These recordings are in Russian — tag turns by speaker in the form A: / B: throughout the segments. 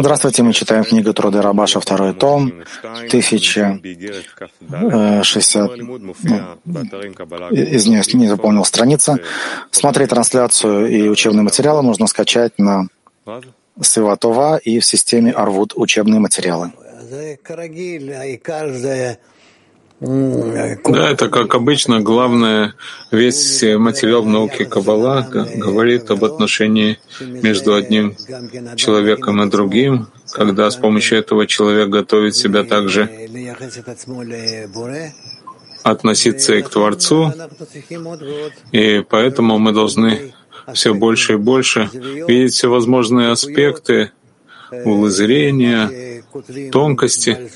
A: Здравствуйте, мы читаем книгу Труды Рабаша, второй том, 1060, э, ну, извиняюсь, не запомнил страница. Смотреть трансляцию и учебные материалы нужно скачать на Севатова и в системе Арвуд учебные материалы.
B: Да, это как обычно. Главное, весь материал в науке Каббала говорит об отношении между одним человеком и другим, когда с помощью этого человек готовит себя также относиться и к Творцу, и поэтому мы должны все больше и больше видеть все возможные аспекты улы тонкости,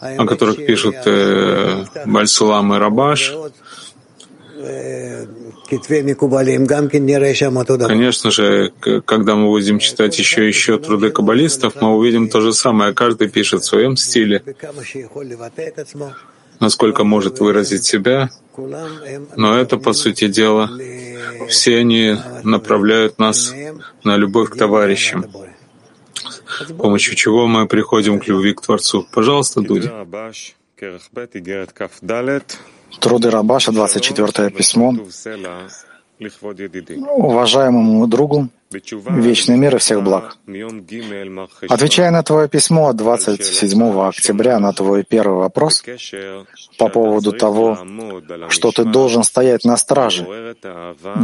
B: о которых пишут э, Бальсулам и Рабаш. Конечно же, когда мы будем читать еще и еще труды каббалистов, мы увидим то же самое. Каждый пишет в своем стиле, насколько может выразить себя. Но это, по сути дела, все они направляют нас на любовь к товарищам с помощью чего мы приходим к любви к Творцу. Пожалуйста, Дуди.
A: Труды Рабаша, 24 письмо. Уважаемому другу, вечный мир и всех благ. Отвечая на твое письмо от 27 октября на твой первый вопрос по поводу того, что ты должен стоять на страже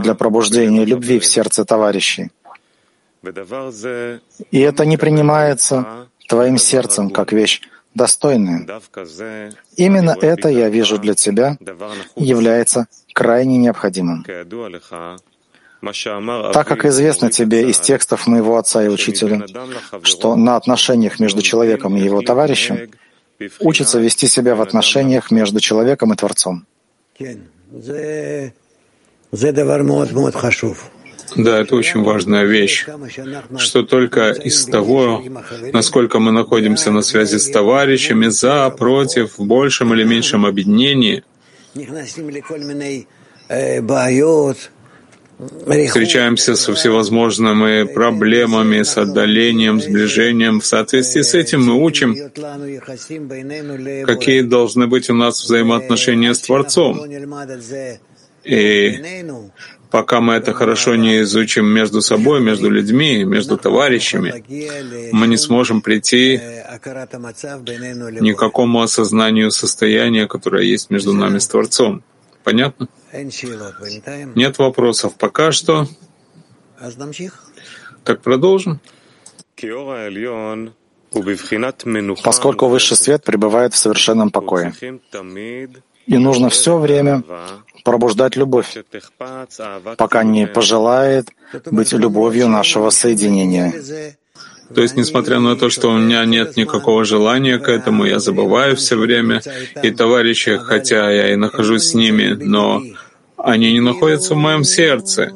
A: для пробуждения любви в сердце товарищей, и это не принимается твоим сердцем как вещь достойная. Именно это, я вижу для тебя, является крайне необходимым. Так как известно тебе из текстов моего отца и учителя, что на отношениях между человеком и его товарищем учится вести себя в отношениях между человеком и Творцом.
B: Да, это очень важная вещь, что только из того, насколько мы находимся на связи с товарищами, за, против, в большем или меньшем объединении, встречаемся со всевозможными проблемами, с отдалением, сближением. В соответствии с этим мы учим, какие должны быть у нас взаимоотношения с Творцом. И пока мы это хорошо не изучим между собой, между людьми, между товарищами, мы не сможем прийти ни к какому осознанию состояния, которое есть между нами с Творцом. Понятно? Нет вопросов пока что. Так продолжим.
A: Поскольку высший свет пребывает в совершенном покое, и нужно все время пробуждать любовь, пока не пожелает быть любовью нашего соединения.
B: То есть, несмотря на то, что у меня нет никакого желания к этому, я забываю все время, и товарищи, хотя я и нахожусь с ними, но они не находятся в моем сердце.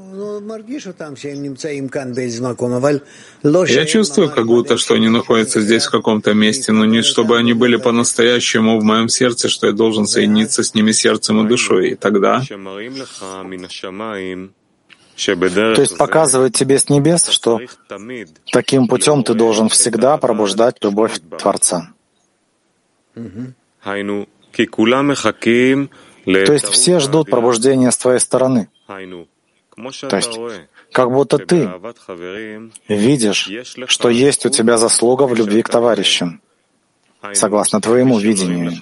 B: Я чувствую, как будто, что они находятся здесь в каком-то месте, но не чтобы они были по-настоящему в моем сердце, что я должен соединиться с ними сердцем и душой. И тогда
A: то есть показывает тебе с небес, что таким путем ты должен всегда пробуждать любовь Творца. То есть все ждут пробуждения с твоей стороны. То есть, как будто ты видишь, что есть у тебя заслуга в любви к товарищам, согласно твоему видению.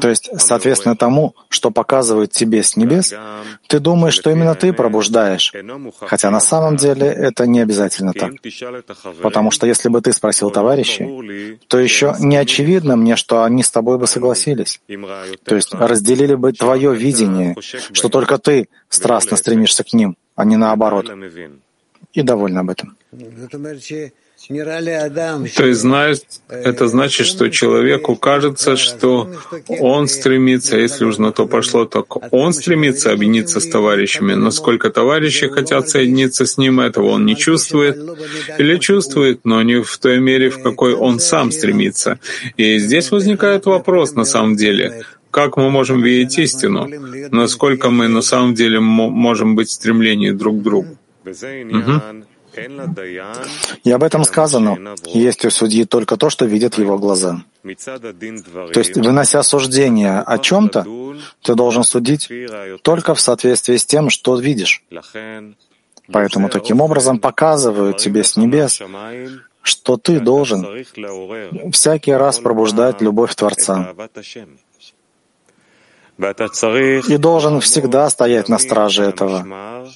A: То есть, соответственно тому, что показывают тебе с небес, ты думаешь, что именно ты пробуждаешь, хотя на самом деле это не обязательно так. Потому что если бы ты спросил товарищей, то еще не очевидно мне, что они с тобой бы согласились. То есть разделили бы твое видение, что только ты страстно стремишься к ним, а не наоборот. И довольны об этом.
B: То есть знает, это значит, что человеку кажется, что он стремится, если уж на то пошло, то он стремится объединиться с товарищами. Насколько товарищи хотят соединиться с ним, этого он не чувствует. Или чувствует, но не в той мере, в какой он сам стремится. И здесь возникает вопрос на самом деле. Как мы можем видеть истину? Насколько мы на самом деле можем быть в стремлении друг к другу? Мгм.
A: И об этом сказано. Есть у судьи только то, что видят его глаза. То есть, вынося суждение о чем-то, ты должен судить только в соответствии с тем, что видишь. Поэтому таким образом показывают тебе с небес, что ты должен всякий раз пробуждать любовь Творца и должен всегда стоять на страже этого,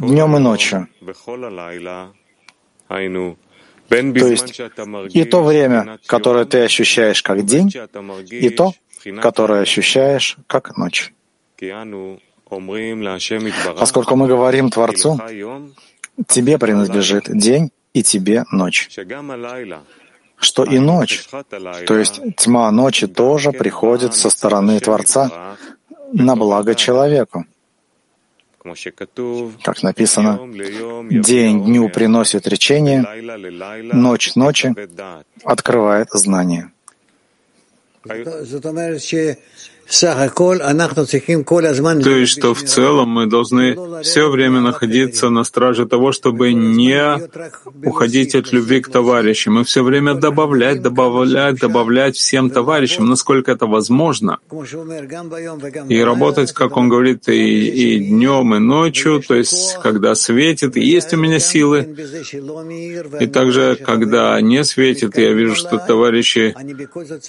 A: днем и ночью. То есть и то время, которое ты ощущаешь как день, и то, которое ощущаешь как ночь. Поскольку мы говорим Творцу, тебе принадлежит день и тебе ночь. Что и ночь, то есть тьма ночи тоже приходит со стороны Творца на благо человеку. Как написано, день дню приносит речение, ночь ночи открывает знание.
B: То есть, что в целом мы должны все время находиться на страже того, чтобы не уходить от любви к товарищам, и все время добавлять, добавлять, добавлять всем товарищам, насколько это возможно, и работать, как он говорит, и, и днем, и ночью, то есть, когда светит, и есть у меня силы, и также, когда не светит, я вижу, что товарищи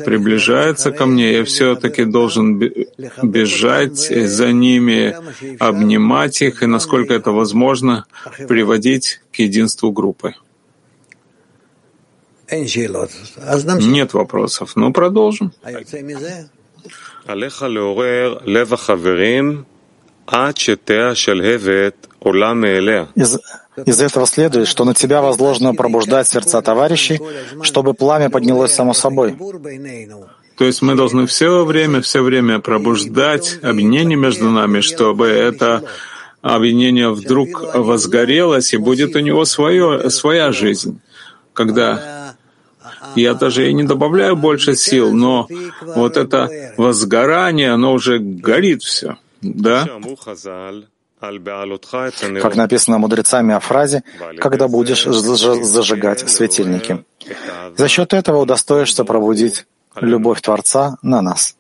B: приближаются ко мне, я все-таки должен бежать за ними, обнимать их и, насколько это возможно, приводить к единству группы. Нет вопросов. Ну, продолжим.
A: Из, из этого следует, что на тебя возложено пробуждать сердца товарищей, чтобы пламя поднялось само собой.
B: То есть мы должны все время, все время пробуждать объединение между нами, чтобы это объединение вдруг возгорелось, и будет у него свое, своя жизнь. Когда я даже и не добавляю больше сил, но вот это возгорание, оно уже горит все. Да?
A: Как написано мудрецами о фразе «когда будешь зажигать светильники». За счет этого удостоишься пробудить любовь Творца на нас.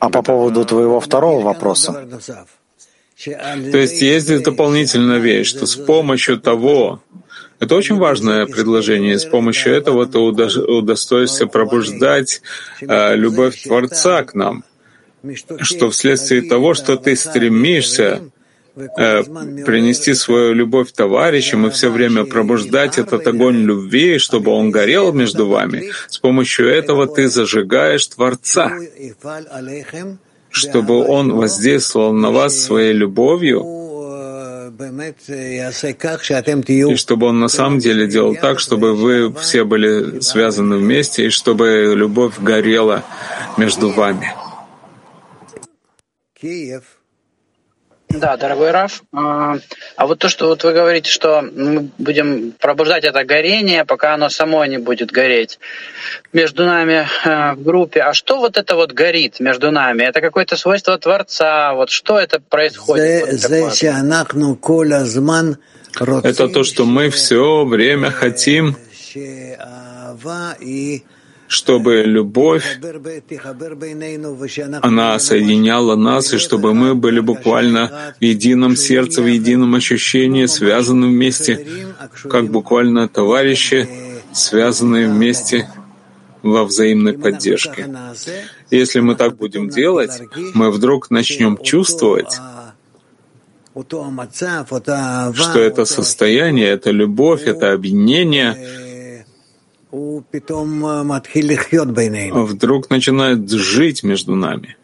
A: А по поводу твоего второго вопроса.
B: То есть есть здесь дополнительная вещь, что с помощью того, это очень важное предложение, с помощью этого ты удостоишься пробуждать э, любовь Творца к нам, что вследствие того, что ты стремишься принести свою любовь товарищам и все время пробуждать этот огонь любви, чтобы он горел между вами. С помощью этого ты зажигаешь Творца, чтобы он воздействовал на вас своей любовью, и чтобы он на самом деле делал так, чтобы вы все были связаны вместе, и чтобы любовь горела между вами.
C: Киев. Да, дорогой Раф. А, а вот то, что вот вы говорите, что мы будем пробуждать это горение, пока оно само не будет гореть между нами э, в группе. А что вот это вот горит между нами? Это какое-то свойство Творца? Вот что это происходит?
B: это то, что мы все время хотим чтобы любовь, она соединяла нас, и чтобы мы были буквально в едином сердце, в едином ощущении, связаны вместе, как буквально товарищи, связанные вместе во взаимной поддержке. Если мы так будем делать, мы вдруг начнем чувствовать, что это состояние, это любовь, это объединение — вдруг начинает жить между нами.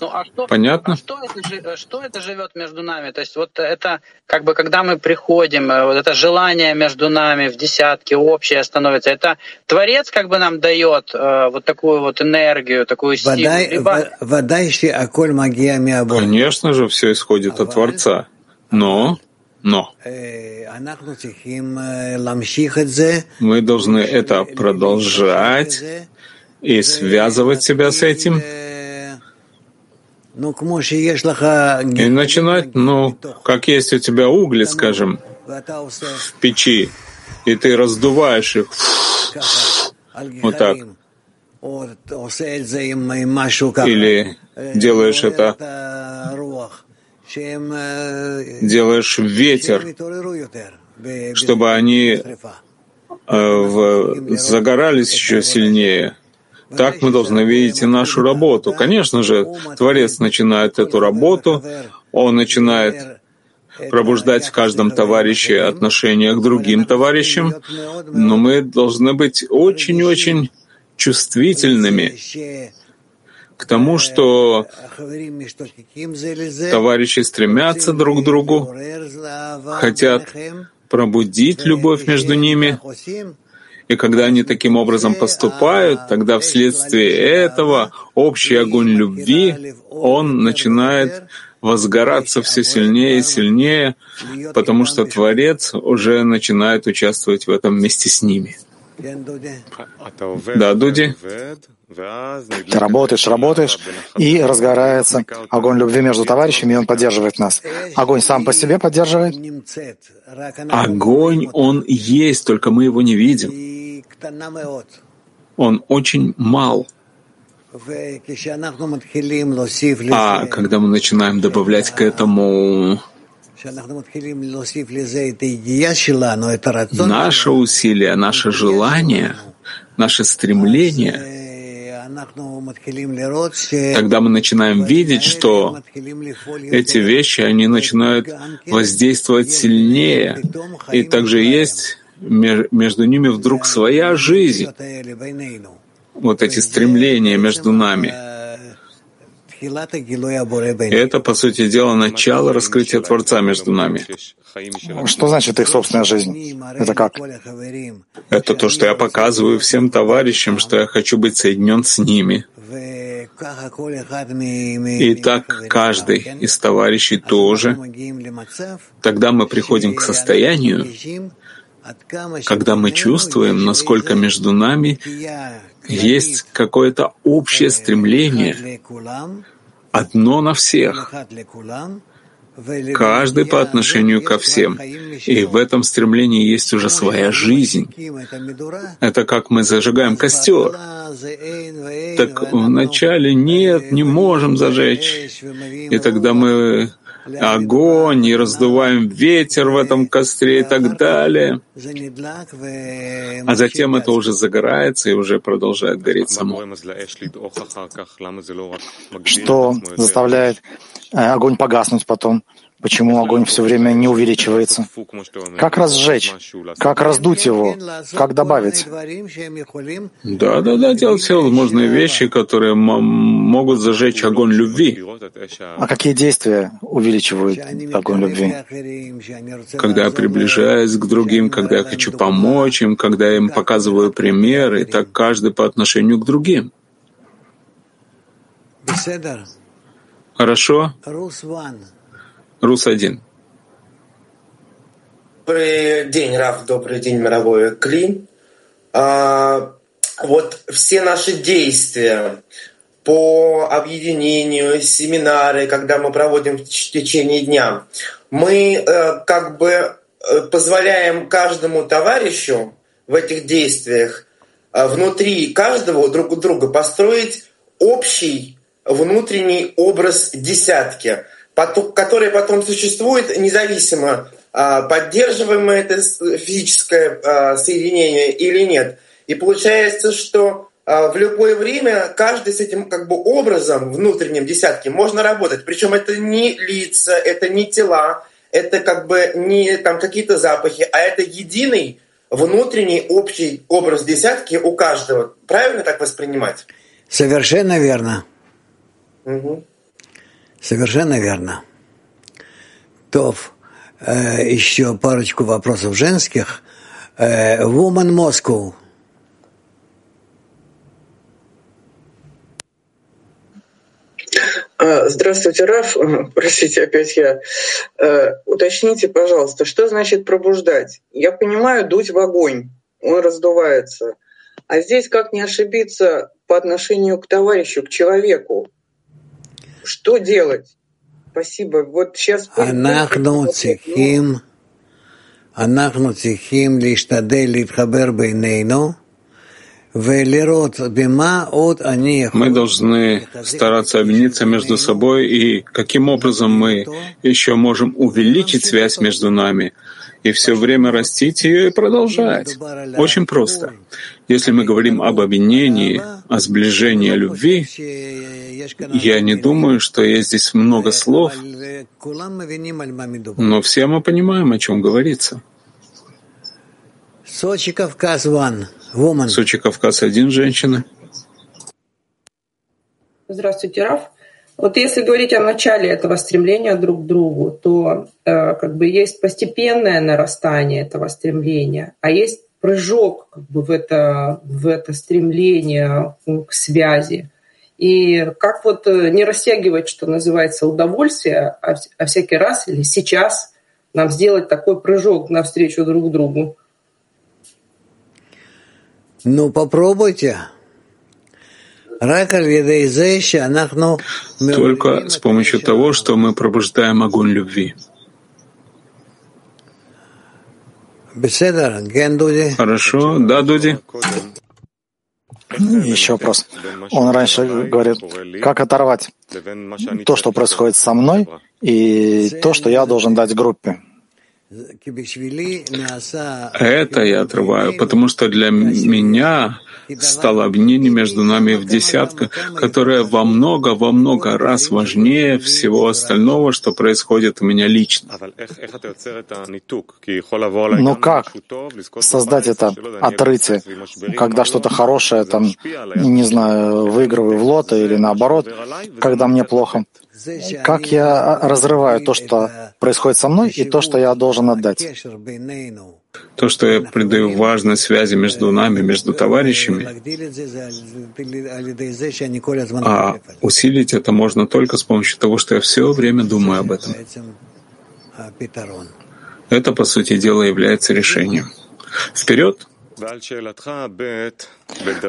C: Ну, а что,
B: Понятно?
C: А что, это, что это живет между нами? То есть вот это, как бы, когда мы приходим, э, вот это желание между нами в десятке общее становится, это Творец как бы нам дает э, вот такую вот энергию, такую силу. Либо...
B: Конечно же, все исходит от Творца. Но но. Мы должны это продолжать и связывать себя с этим. И начинать, ну, как есть у тебя угли, скажем, в печи, и ты раздуваешь их. Вот так. Или делаешь это, делаешь ветер, чтобы они э, загорались еще сильнее. Так мы должны видеть и нашу работу. Конечно же, Творец начинает эту работу, он начинает пробуждать в каждом товарище отношение к другим товарищам, но мы должны быть очень-очень чувствительными к тому, что товарищи стремятся друг к другу, хотят пробудить любовь между ними, и когда они таким образом поступают, тогда вследствие этого общий огонь любви, он начинает возгораться все сильнее и сильнее, потому что Творец уже начинает участвовать в этом вместе с ними. Да, Дуди?
A: Ты работаешь, работаешь, и разгорается огонь любви между товарищами, и он поддерживает нас. Огонь сам по себе поддерживает?
B: Огонь, он есть, только мы его не видим. Он очень мал. А когда мы начинаем добавлять к этому наше усилие, наше желание, наше стремление, Тогда мы начинаем видеть, что эти вещи, они начинают воздействовать сильнее. И также есть между ними вдруг своя жизнь. Вот эти стремления между нами. И это, по сути дела, начало раскрытия Творца между нами.
A: Что значит их собственная жизнь? Это как?
B: Это то, что я показываю всем товарищам, что я хочу быть соединен с ними. И так каждый из товарищей тоже. Тогда мы приходим к состоянию, когда мы чувствуем, насколько между нами есть какое-то общее стремление, одно на всех, каждый по отношению ко всем. И в этом стремлении есть уже своя жизнь. Это как мы зажигаем костер. Так вначале нет, не можем зажечь. И тогда мы огонь и раздуваем ветер в этом костре и так далее. А затем это уже загорается и уже продолжает гореть само.
A: Что заставляет э, огонь погаснуть потом? Почему огонь все время не увеличивается? Как разжечь? Как раздуть его? Как добавить?
B: Да, да, да, делать все возможные вещи, которые могут зажечь огонь любви.
A: А какие действия увеличивают огонь любви?
B: Когда я приближаюсь к другим, когда я хочу помочь им, когда я им показываю примеры, так каждый по отношению к другим. Хорошо? Рус-1.
D: Добрый день, Раф, добрый день, мировой Кли. А, вот все наши действия по объединению, семинары, когда мы проводим в течение дня, мы э, как бы э, позволяем каждому товарищу в этих действиях э, внутри каждого друг у друга построить общий внутренний образ десятки – которые потом существуют независимо, а, поддерживаем мы это физическое а, соединение или нет. И получается, что а, в любое время каждый с этим как бы образом внутренним десятки можно работать. Причем это не лица, это не тела, это как бы не там какие-то запахи, а это единый внутренний общий образ десятки у каждого. Правильно так воспринимать?
E: Совершенно верно. Угу. Совершенно верно. Тов, э, еще парочку вопросов женских. Э, Woman Moscow.
F: А, здравствуйте, Раф. Простите, опять я. Э, уточните, пожалуйста, что значит пробуждать? Я понимаю, дуть в огонь, он раздувается. А здесь как не ошибиться по отношению к товарищу, к человеку? что делать? Спасибо. Вот сейчас...
E: אנחנו צריכים, אנחנו צריכים להשתדל להתחבר בינינו мы
B: должны стараться объединиться между собой и каким образом мы еще можем увеличить связь между нами и все время растить ее и продолжать. Очень просто. Если мы говорим об объединении, о сближении, о любви, я не думаю, что есть здесь много слов, но все мы понимаем, о чем говорится.
E: Сочи Кавказ
B: Сочи Кавказ один женщина.
G: Здравствуйте, Раф. Вот если говорить о начале этого стремления друг к другу, то э, как бы есть постепенное нарастание этого стремления, а есть прыжок как бы, в, это, в это стремление к связи. И как вот э, не растягивать, что называется, удовольствие, а, а всякий раз или сейчас нам сделать такой прыжок навстречу друг другу.
E: Ну, попробуйте.
B: Только с помощью того, что мы пробуждаем огонь любви. Хорошо, да, Дуди?
A: Еще вопрос. Он раньше говорит, как оторвать то, что происходит со мной, и то, что я должен дать группе.
B: Это я отрываю, потому что для меня стало объединение между нами в десятка, которое во много, во много раз важнее всего остального, что происходит у меня лично.
A: Но как создать это отрытие, когда что-то хорошее, там, не знаю, выигрываю в лото или наоборот, когда мне плохо? Как я разрываю то, что происходит со мной, и то, что я должен отдать.
B: То, что я придаю важность связи между нами, между товарищами, а усилить это можно только с помощью того, что я все время думаю об этом. Это, по сути дела, является решением. Вперед!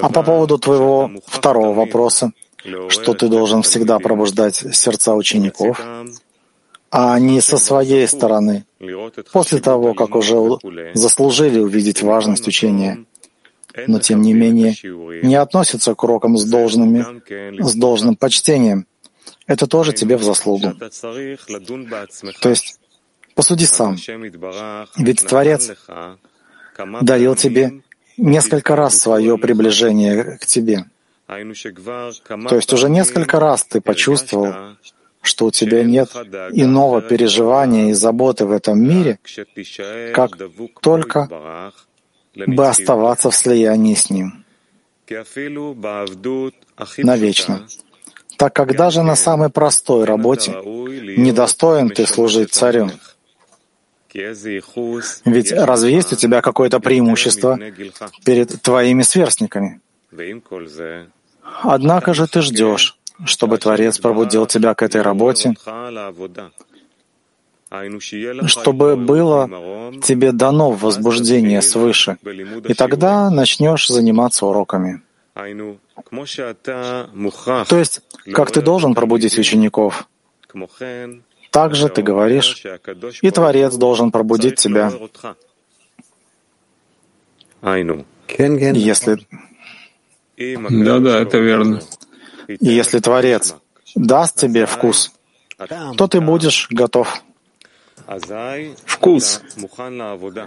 A: А по поводу твоего второго вопроса, что ты должен всегда пробуждать сердца учеников, а не со своей стороны, после того, как уже заслужили увидеть важность учения, но тем не менее не относятся к урокам с, должными, с должным почтением. Это тоже тебе в заслугу. То есть посуди сам. Ведь Творец дарил тебе несколько раз свое приближение к тебе. То есть уже несколько раз ты почувствовал, что у тебя нет иного переживания и заботы в этом мире, как только бы оставаться в слиянии с Ним навечно. Так как даже на самой простой работе недостоин ты служить царю. Ведь разве есть у тебя какое-то преимущество перед твоими сверстниками? Однако же ты ждешь, чтобы Творец пробудил тебя к этой работе, чтобы было тебе дано возбуждение свыше, и тогда начнешь заниматься уроками. То есть, как ты должен пробудить учеников, так же ты говоришь, и Творец должен пробудить тебя. Если
B: да-да, это верно.
A: И если Творец даст тебе вкус, то ты будешь готов.
B: Вкус.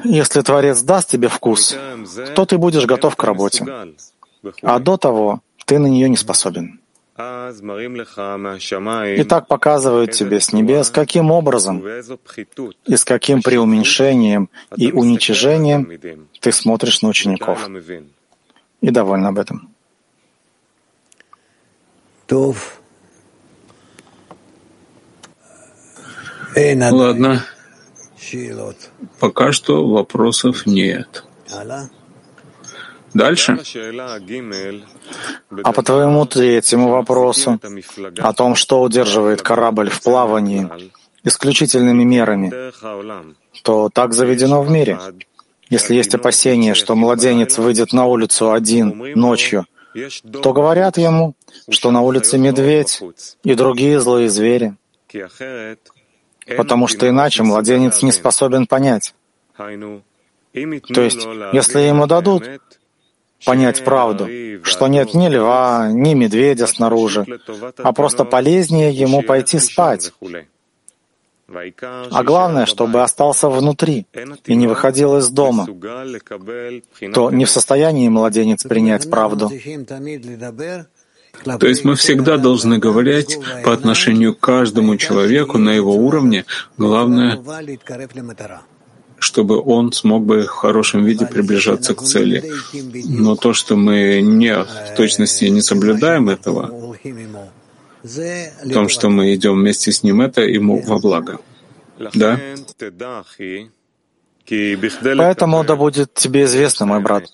A: Если Творец даст тебе вкус, то ты будешь готов к работе. А до того ты на нее не способен. И так показывают тебе с небес, каким образом и с каким преуменьшением и уничижением ты смотришь на учеников. И доволен об этом.
B: Ладно. Пока что вопросов нет. Дальше.
A: А по твоему третьему вопросу о том, что удерживает корабль в плавании исключительными мерами, то так заведено в мире. Если есть опасение, что младенец выйдет на улицу один ночью, то говорят ему, что на улице медведь и другие злые звери, потому что иначе младенец не способен понять. То есть, если ему дадут понять правду, что нет ни льва, ни медведя снаружи, а просто полезнее ему пойти спать. А главное, чтобы остался внутри и не выходил из дома, то не в состоянии младенец принять правду.
B: То есть мы всегда должны говорить по отношению к каждому человеку на его уровне, главное, чтобы он смог бы в хорошем виде приближаться к цели. Но то, что мы не в точности не соблюдаем этого, в том, что мы идем вместе с ним, это ему во благо. Да?
A: Поэтому да будет тебе известно, мой брат,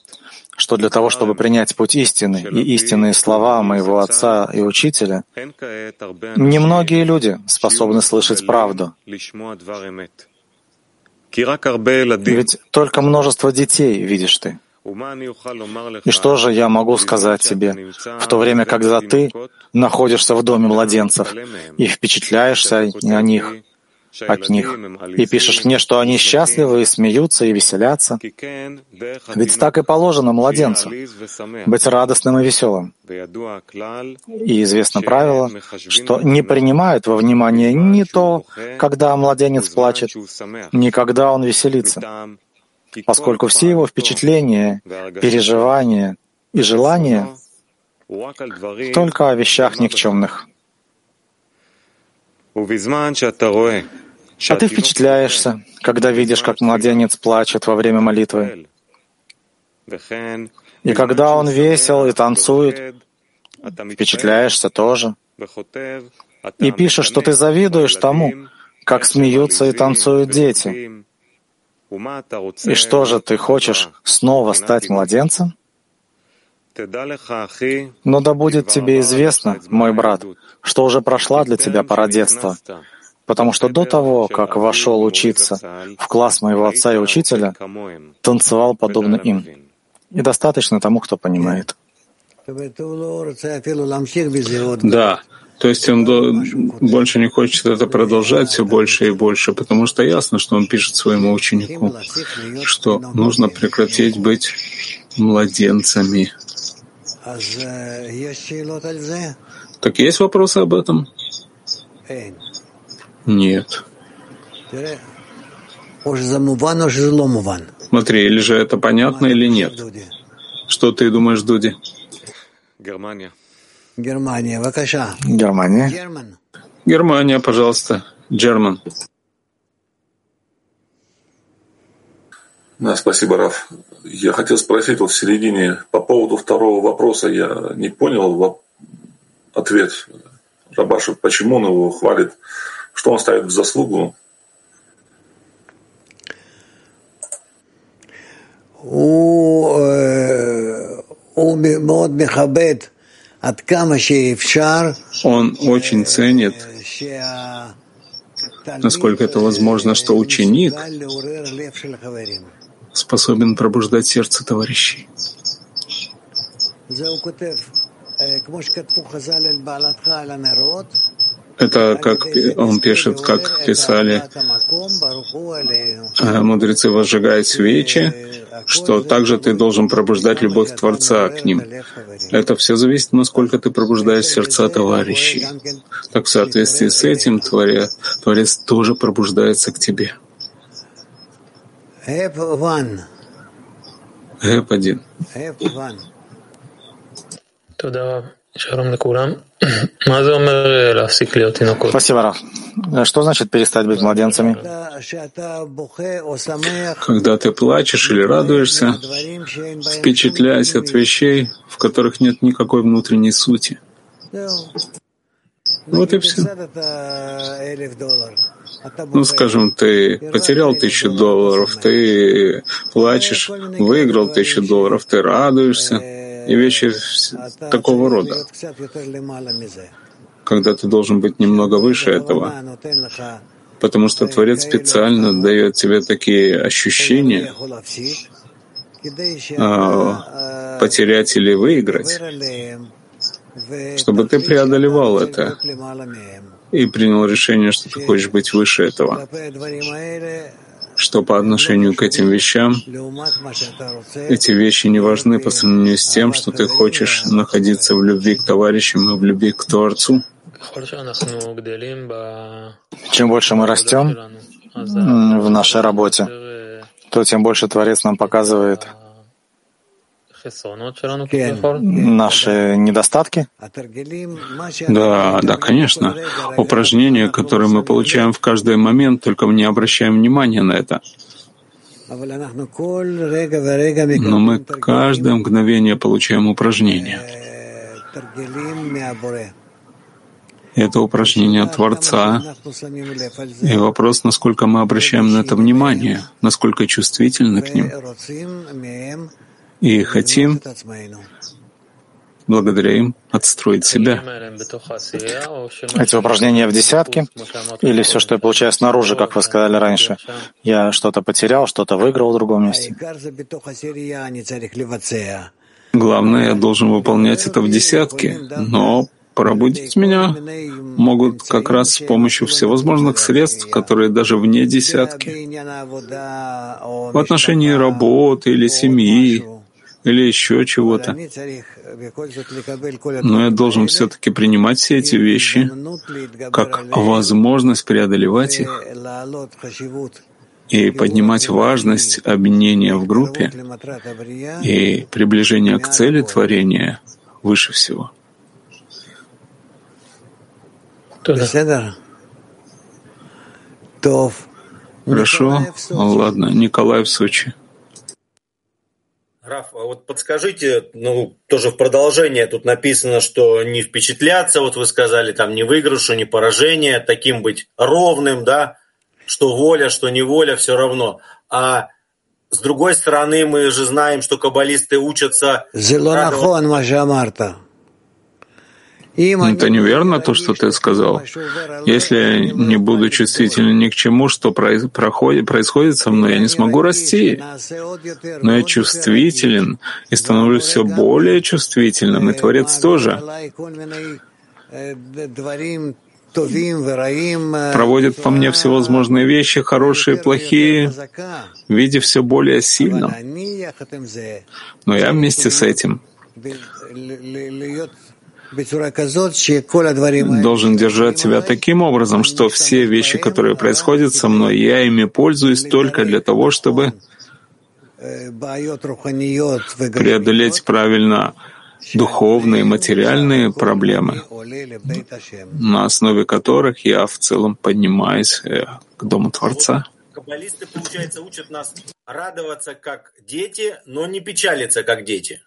A: что для того, чтобы принять путь истины и истинные слова моего отца и учителя, немногие люди способны слышать правду. Ведь только множество детей видишь ты. И что же я могу сказать тебе, в то время, когда ты находишься в доме младенцев и впечатляешься о них, от них, и пишешь мне, что они счастливы и смеются и веселятся. Ведь так и положено младенцу — быть радостным и веселым. И известно правило, что не принимают во внимание ни то, когда младенец плачет, ни когда он веселится, поскольку все его впечатления, переживания и желания только о вещах никчемных. А ты впечатляешься, когда видишь, как младенец плачет во время молитвы. И когда он весел и танцует, впечатляешься тоже. И пишешь, что ты завидуешь тому, как смеются и танцуют дети. И что же ты хочешь снова стать младенцем? Но да будет тебе известно, мой брат, что уже прошла для тебя пора детства, потому что до того, как вошел учиться в класс моего отца и учителя, танцевал подобно им. И достаточно тому, кто понимает.
B: Да, то есть он больше не хочет это продолжать все больше и больше, потому что ясно, что он пишет своему ученику, что нужно прекратить быть младенцами. Так есть вопросы об этом? Нет. Смотри, или же это понятно, или нет. Что ты думаешь, Дуди?
A: Германия.
B: Германия. Германия, пожалуйста. Герман.
H: Да, спасибо, Раф. Я хотел спросить вот в середине по поводу второго вопроса. Я не понял ответ Рабаша, почему он его хвалит что он ставит в заслугу?
B: Он очень ценит, насколько это возможно, что ученик способен пробуждать сердце товарищей. Это как он пишет, как писали э, мудрецы, возжигая свечи, что также ты должен пробуждать любовь Творца к ним. Это все зависит, насколько ты пробуждаешь сердца товарищей. Так в соответствии с этим Творец, Творец тоже пробуждается к тебе. Гэп один.
A: Спасибо, Раф. Что значит перестать быть младенцами?
B: Когда ты плачешь или радуешься, впечатляясь от вещей, в которых нет никакой внутренней сути. Вот и все. Ну, скажем, ты потерял тысячу долларов, ты плачешь, выиграл тысячу долларов, ты радуешься и вещи такого рода, когда ты должен быть немного выше этого, потому что Творец специально дает тебе такие ощущения, э, потерять или выиграть, чтобы ты преодолевал это и принял решение, что ты хочешь быть выше этого, что по отношению к этим вещам эти вещи не важны по сравнению с тем, что ты хочешь находиться в любви к товарищам и в любви к Творцу.
A: Чем больше мы растем в нашей работе, то тем больше Творец нам показывает наши недостатки?
B: Да, да, конечно. Упражнения, которые мы получаем в каждый момент, только мы не обращаем внимания на это. Но мы каждое мгновение получаем упражнения. Это упражнение Творца. И вопрос, насколько мы обращаем на это внимание, насколько чувствительны к ним и хотим благодаря им отстроить себя.
A: Эти упражнения в десятке или все, что я получаю снаружи, как вы сказали раньше, я что-то потерял, что-то выиграл в другом месте.
B: Главное, я должен выполнять это в десятке, но пробудить меня могут как раз с помощью всевозможных средств, которые даже вне десятки. В отношении работы или семьи, или еще чего-то. Но я должен все-таки принимать все эти вещи как возможность преодолевать их и поднимать важность объединения в группе и приближения к цели творения выше всего. Хорошо, ладно, Николай в Сочи.
I: Раф, а вот подскажите, ну, тоже в продолжение тут написано, что не впечатляться, вот вы сказали, там, не выигрышу, не поражение, таким быть ровным, да, что воля, что не воля, все равно. А с другой стороны, мы же знаем, что каббалисты учатся...
B: Это неверно, то, что ты сказал. Если я не буду чувствителен ни к чему, что происходит, происходит со мной, я не смогу расти. Но я чувствителен и становлюсь все более чувствительным, и Творец тоже проводит по мне всевозможные вещи, хорошие и плохие, в виде все более сильном. Но я вместе с этим должен держать себя таким образом, что все вещи, которые происходят со мной, я ими пользуюсь только для того, чтобы преодолеть правильно духовные, материальные проблемы, на основе которых я в целом поднимаюсь э, к Дому Творца.
I: Каббалисты, получается, учат нас радоваться как дети, но не печалиться как дети.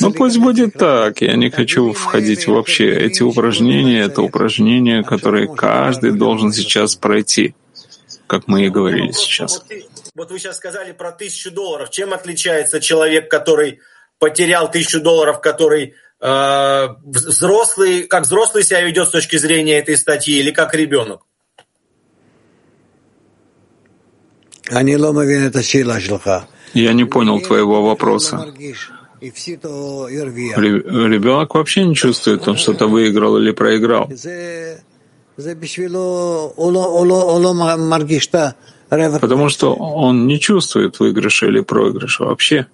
B: Ну, ну, пусть будет так. Я не хочу входить вообще. Эти упражнения — это упражнения, которые каждый должен сейчас пройти, как мы и говорили сейчас.
I: Вот вы сейчас сказали про тысячу долларов. Чем отличается человек, который потерял тысячу долларов, который э, взрослый, как взрослый себя ведет с точки зрения этой статьи, или как ребенок?
B: Я не понял твоего вопроса. Ребенок вообще не чувствует, он что-то выиграл или проиграл. Потому что он не чувствует выигрыша или проигрыша вообще.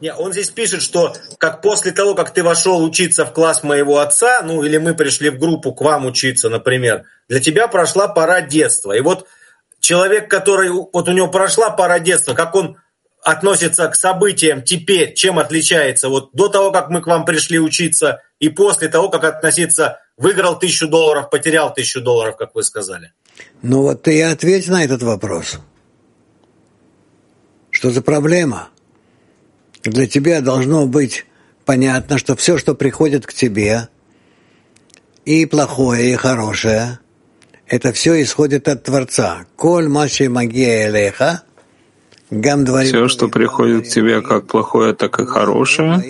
I: Не, он здесь пишет, что как после того, как ты вошел учиться в класс моего отца, ну или мы пришли в группу к вам учиться, например, для тебя прошла пора детства. И вот человек, который, вот у него прошла пора детства, как он относится к событиям теперь, чем отличается вот до того, как мы к вам пришли учиться, и после того, как относиться, выиграл тысячу долларов, потерял тысячу долларов, как вы сказали.
E: Ну вот ты и ответь на этот вопрос. Что за проблема? Для тебя должно быть понятно, что все, что приходит к тебе, и плохое, и хорошее, это все исходит от Творца. Коль маши магия элеха,
B: все, что приходит к тебе как плохое, так и хорошее,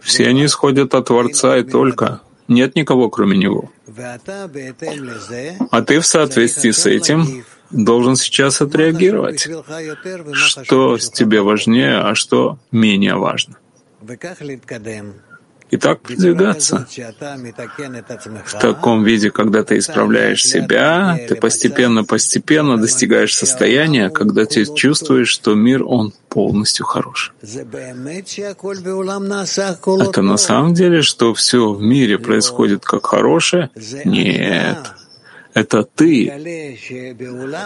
B: все они исходят от Творца и только. Нет никого, кроме Него. А ты в соответствии с этим должен сейчас отреагировать. Что тебе важнее, а что менее важно. И так продвигаться. В таком виде, когда ты исправляешь себя, ты постепенно-постепенно достигаешь состояния, когда ты чувствуешь, что мир, он полностью хорош. Это на самом деле, что все в мире происходит как хорошее? Нет. Это ты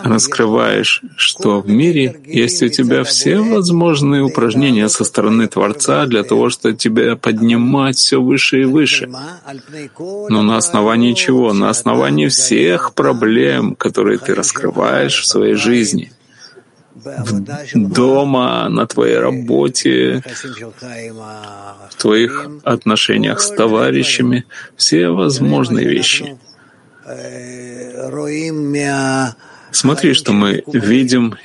B: раскрываешь, что в мире есть у тебя все возможные упражнения со стороны Творца для того, чтобы тебя поднимать все выше и выше. Но на основании чего? На основании всех проблем, которые ты раскрываешь в своей жизни дома, на твоей работе, в твоих отношениях с товарищами, все возможные вещи. Смотри, что мы видим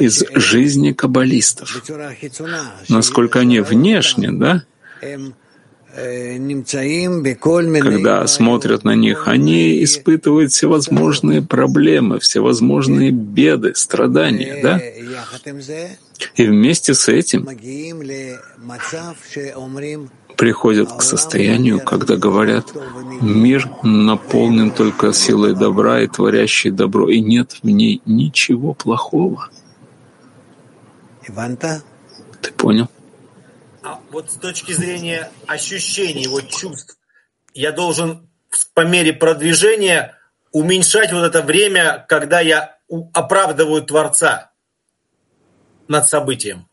B: из жизни каббалистов. Насколько они внешне, да? Когда смотрят на них, они испытывают всевозможные проблемы, всевозможные беды, страдания, да? И вместе с этим приходят к состоянию, когда говорят, мир наполнен только силой добра и творящей добро, и нет в ней ничего плохого. Ты понял?
I: А вот с точки зрения ощущений, вот чувств, я должен по мере продвижения уменьшать вот это время, когда я оправдываю Творца над событием.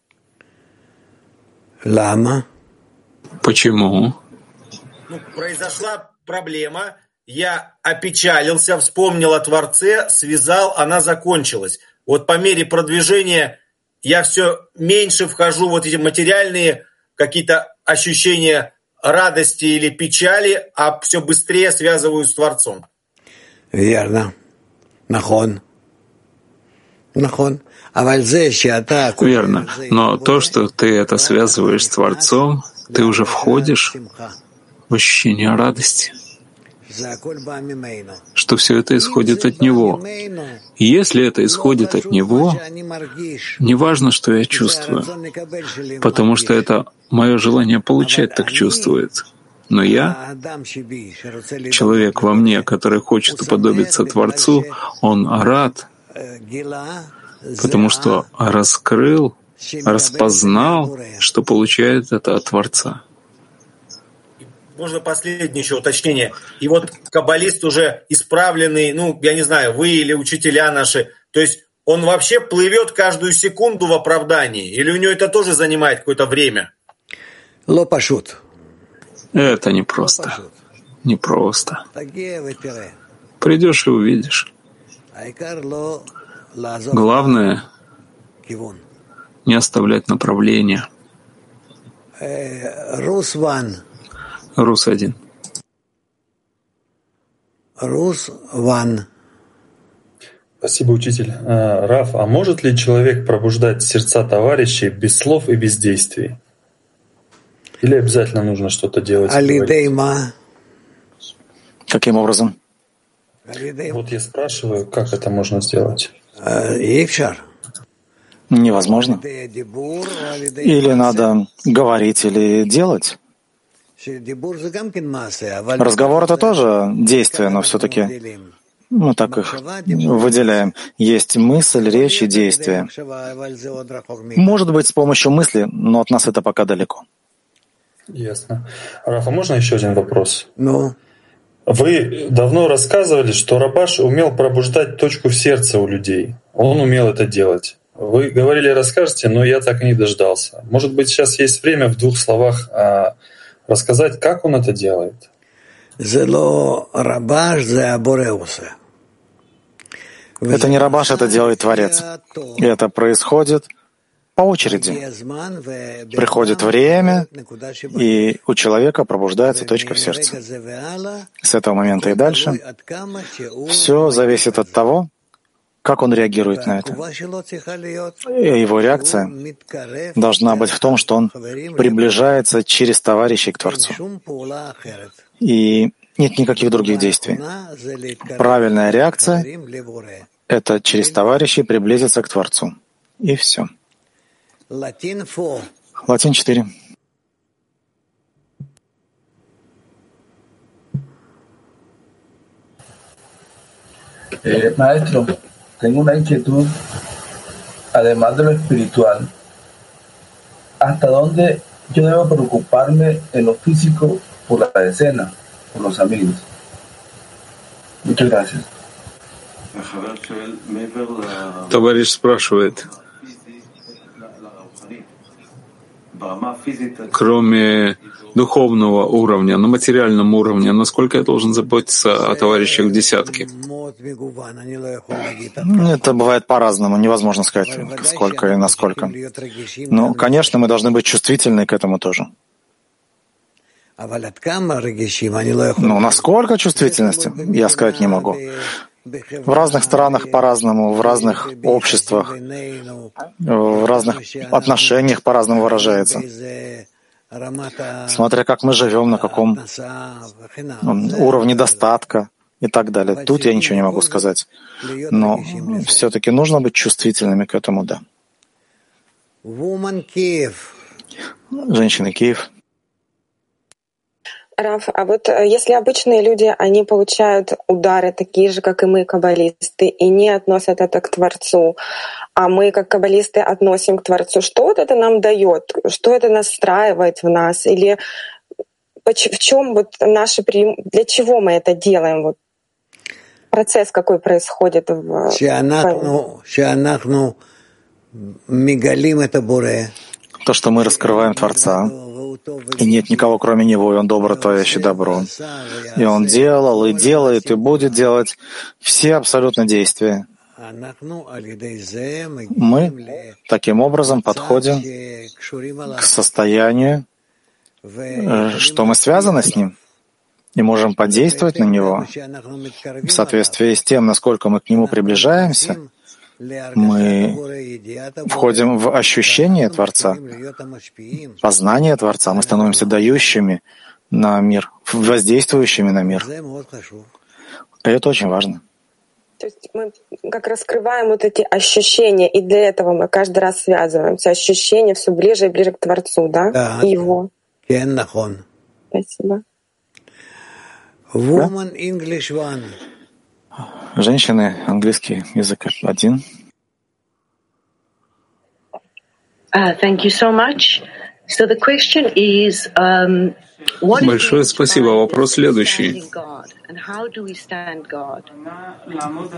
E: Лама.
B: Почему?
I: Ну, произошла проблема, я опечалился, вспомнил о Творце, связал, она закончилась. Вот по мере продвижения я все меньше вхожу в вот эти материальные какие-то ощущения радости или печали, а все быстрее связываю с Творцом.
E: Верно. Нахон. Нахон.
B: Верно. Но то, что ты это связываешь с Творцом, ты уже входишь в ощущение радости, что все это исходит от Него. И если это исходит от Него, не важно, что я чувствую, потому что это мое желание получать так чувствует. Но я, человек во мне, который хочет уподобиться Творцу, он рад, потому что раскрыл распознал, что получает это от Творца.
I: Можно последнее еще уточнение. И вот каббалист уже исправленный, ну, я не знаю, вы или учителя наши, то есть он вообще плывет каждую секунду в оправдании? Или у него это тоже занимает какое-то время?
E: Лопашут.
B: Это непросто. Непросто. Придешь и увидишь. Главное не оставлять направления.
E: Рус ван.
B: Рус один.
E: Рус ван.
J: Спасибо, учитель. А, Раф, а может ли человек пробуждать сердца товарищей без слов и без действий? Или обязательно нужно что-то делать?
E: Алидейма.
A: Каким образом?
J: Вот я спрашиваю, как это можно сделать?
E: Ившар.
A: Невозможно. Или надо говорить, или делать. Разговор — это тоже действие, но все-таки мы так их выделяем. Есть мысль, речь и действие. Может быть, с помощью мысли, но от нас это пока далеко.
J: Ясно. Рафа, можно еще один вопрос?
E: Ну?
J: Вы давно рассказывали, что Рабаш умел пробуждать точку в сердце у людей. Он умел это делать. Вы говорили, расскажете, но я так и не дождался. Может быть, сейчас есть время в двух словах а, рассказать, как он это делает?
A: Это не Рабаш, это делает Творец. И это происходит по очереди. Приходит время, и у человека пробуждается точка в сердце. С этого момента и дальше все зависит от того, как он реагирует на это? Его реакция должна быть в том, что он приближается через товарищей к Творцу. И нет никаких других действий. Правильная реакция это через товарищей приблизиться к Творцу. И все. Латин 4.
K: Eh, maestro, tengo una inquietud, además de lo espiritual. ¿Hasta dónde yo debo preocuparme en lo físico por la escena, por los amigos? Muchas gracias.
B: Товарищ спрашивает, кроме духовного уровня, на материальном уровне, насколько я должен заботиться о товарищах в десятке?
A: Это бывает по-разному, невозможно сказать, сколько и насколько. Но, конечно, мы должны быть чувствительны к этому тоже. Но насколько чувствительности, я сказать не могу. В разных странах по-разному, в разных обществах, в разных отношениях по-разному выражается. Смотря как мы живем, на каком уровне достатка и так далее. Тут я ничего не могу сказать. Но все-таки нужно быть чувствительными к этому, да. Женщины Киев.
L: Раф, а вот э, если обычные люди, они получают удары такие же, как и мы, каббалисты, и не относят это к Творцу, а мы, как каббалисты, относим к Творцу, что вот это нам дает? Что это настраивает в нас? Или в чем вот наши для чего мы это делаем? Вот процесс какой происходит в
A: то, что мы раскрываем Творца, и нет никого, кроме Него, и Он добро, творящий добро. И Он делал, и делает, и будет делать все абсолютно действия. Мы таким образом подходим к состоянию, э, что мы связаны с Ним и можем подействовать на Него в соответствии с тем, насколько мы к Нему приближаемся, мы входим в ощущение Творца, познание Творца, мы становимся дающими на мир, воздействующими на мир. И это очень важно.
L: То есть мы как раскрываем вот эти ощущения, и для этого мы каждый раз связываемся. Ощущения все ближе и ближе к Творцу, да? да. И его. Спасибо.
A: Woman English one. Женщины, английский язык один.
M: Uh, thank you so much. So the question is, um,
B: Большое спасибо. Вопрос следующий.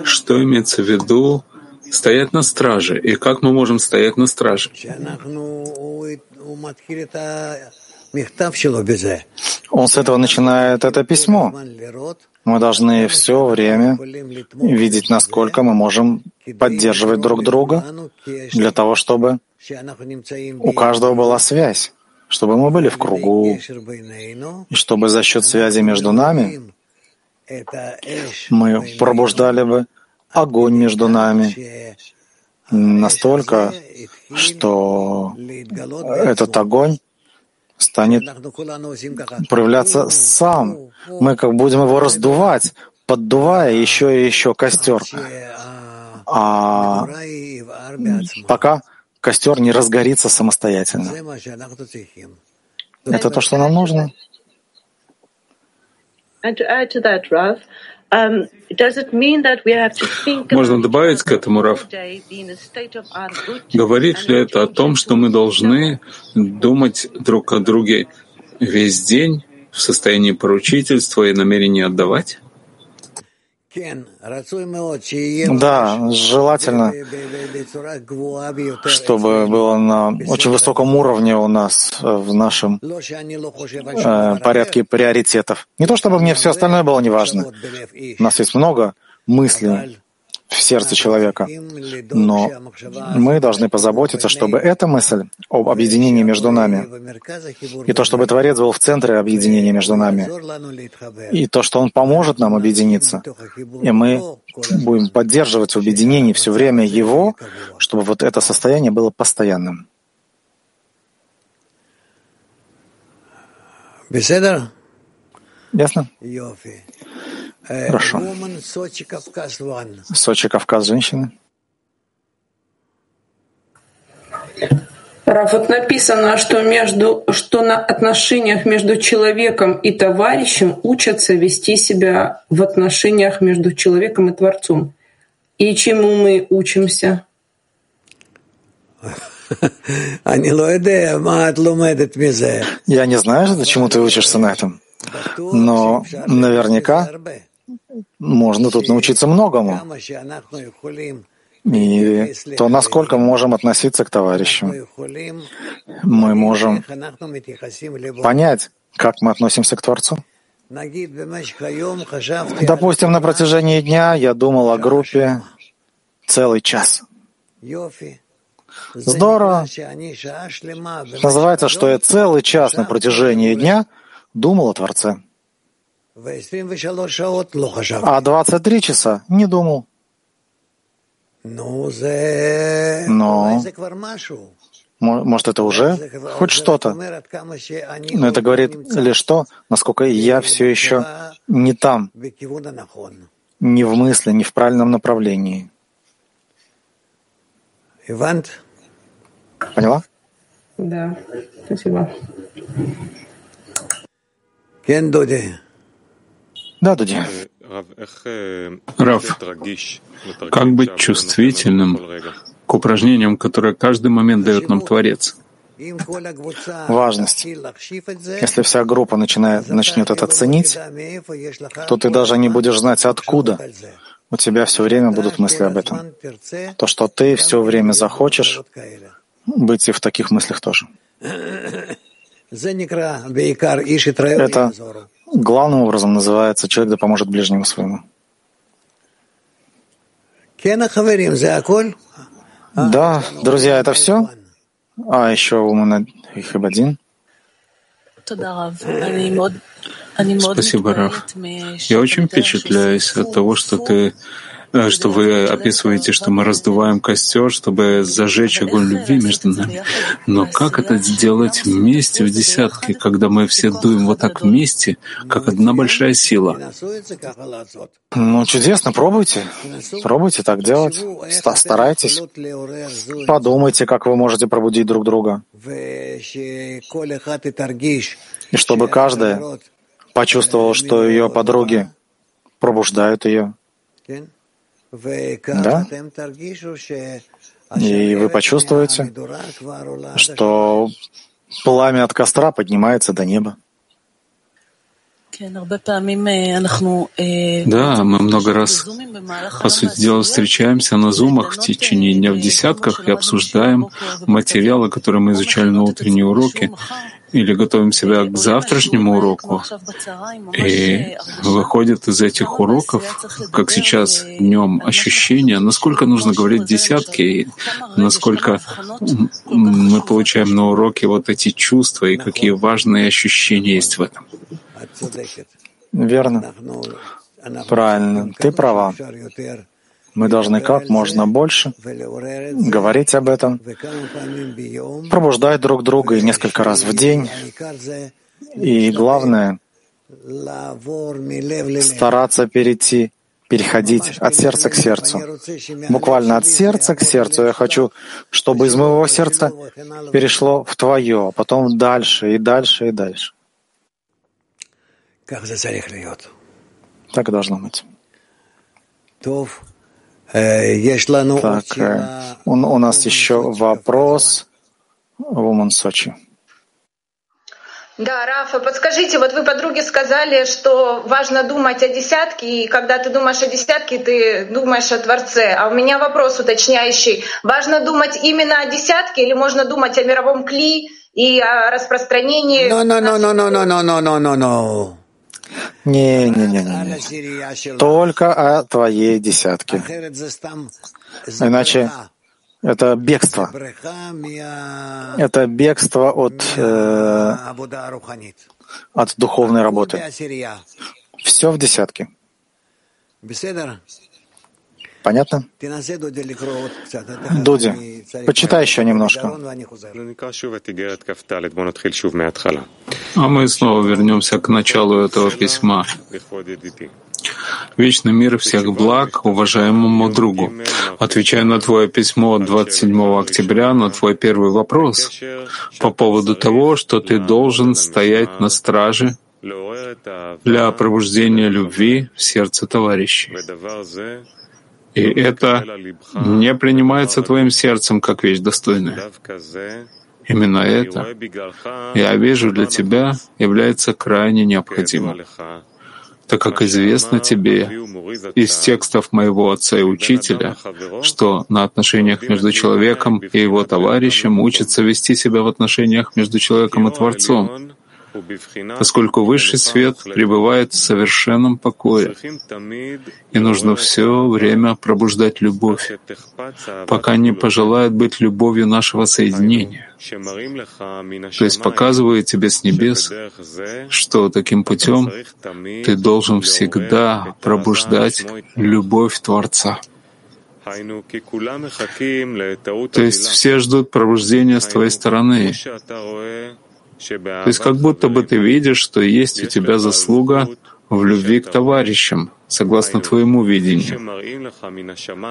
B: Что имеется в виду стоять на страже? И как мы можем стоять на страже?
A: Он с этого начинает это письмо. Мы должны все время видеть, насколько мы можем поддерживать друг друга для того, чтобы у каждого была связь, чтобы мы были в кругу, и чтобы за счет связи между нами мы пробуждали бы огонь между нами настолько, что этот огонь станет проявляться сам. Мы как будем его раздувать, поддувая еще и еще костер. А пока костер не разгорится самостоятельно. Это то, что нам нужно.
B: Um, Можно добавить к этому, Раф? Говорит ли это о том, что мы должны думать друг о друге весь день в состоянии поручительства и намерения отдавать?
A: Да, желательно, чтобы было на очень высоком уровне у нас э, в нашем э, порядке приоритетов. Не то чтобы мне все остальное было неважно. У нас есть много мыслей, в сердце человека. Но мы должны позаботиться, чтобы эта мысль об объединении между нами, и то, чтобы Творец был в центре объединения между нами, и то, что Он поможет нам объединиться, и мы будем поддерживать в объединении все время Его, чтобы вот это состояние было постоянным. Ясно? Хорошо. Сочи, Кавказ, женщины.
G: Раф, вот написано, что, между, что на отношениях между человеком и товарищем учатся вести себя в отношениях между человеком и Творцом. И чему мы учимся?
A: Я не знаю, чему ты учишься на этом, но наверняка можно тут научиться многому. И то, насколько мы можем относиться к товарищам, мы можем понять, как мы относимся к Творцу. Допустим, на протяжении дня я думал о группе целый час. Здорово. Называется, что я целый час на протяжении дня думал о Творце. А 23 часа не думал. Но, может, это уже хоть что-то. Но это говорит лишь то, насколько я все еще не там, не в мысли, не в правильном направлении. Поняла?
G: Да, спасибо.
A: Да, Дуди.
B: Раф, как быть чувствительным к упражнениям, которые каждый момент дает нам Творец?
A: Важность. Если вся группа начинает, начнет это ценить, то ты даже не будешь знать, откуда. У тебя все время будут мысли об этом. То, что ты все время захочешь, быть и в таких мыслях тоже. Это главным образом называется «человек да поможет ближнему своему». Да, друзья, это все? А еще у меня их один.
B: Спасибо, Раф. Я очень впечатляюсь от того, что ты что вы описываете, что мы раздуваем костер, чтобы зажечь огонь любви между нами. Но как это сделать вместе в десятке, когда мы все дуем вот так вместе, как одна большая сила?
A: Ну, чудесно, пробуйте. Пробуйте так делать. Старайтесь. Подумайте, как вы можете пробудить друг друга. И чтобы каждая почувствовала, что ее подруги пробуждают ее. Да? И вы почувствуете, что пламя от костра поднимается до неба.
B: Да, мы много раз, по сути дела, встречаемся на зумах в течение дня в десятках и обсуждаем материалы, которые мы изучали на утренние уроки, или готовим себя к завтрашнему уроку, и выходит из этих уроков, как сейчас днем, ощущение, насколько нужно говорить десятки, и насколько мы получаем на уроке вот эти чувства, и какие важные ощущения есть в этом.
A: Верно. Правильно. Ты права. Мы должны как можно больше говорить об этом, пробуждать друг друга и несколько раз в день. И главное — стараться перейти, переходить от сердца к сердцу. Буквально от сердца к сердцу. Я хочу, чтобы из моего сердца перешло в твое, а потом дальше и дальше и дальше. Так должно быть. Так, э, у, у нас еще вопрос. Woman Сочи.
N: Да, Рафа, подскажите, вот вы подруге сказали, что важно думать о десятке, и когда ты думаешь о десятке, ты думаешь о Творце. А у меня вопрос уточняющий. Важно думать именно о десятке или можно думать о мировом кли и о распространении...
E: No, no, no, no, no, no, no, no, no, no.
A: Не, не, не, не, не. Только о твоей десятке. Иначе это бегство. Это бегство от, э, от духовной работы. Все в десятке. Понятно? Дуди, почитай еще немножко.
B: А мы снова вернемся к началу этого письма. Вечный мир всех благ уважаемому другу. Отвечая на твое письмо от 27 октября, на твой первый вопрос по поводу того, что ты должен стоять на страже для пробуждения любви в сердце товарищей. И это не принимается твоим сердцем как вещь достойная. Именно это, я вижу, для тебя является крайне необходимым так как известно тебе из текстов моего отца и учителя, что на отношениях между человеком и его товарищем учится вести себя в отношениях между человеком и Творцом, поскольку высший свет пребывает в совершенном покое, и нужно все время пробуждать любовь, пока не пожелает быть любовью нашего соединения. То есть показываю тебе с небес, что таким путем ты должен всегда пробуждать любовь Творца. То есть все ждут пробуждения с твоей стороны, то есть как будто бы ты видишь, что есть у тебя заслуга в любви к товарищам, согласно твоему видению.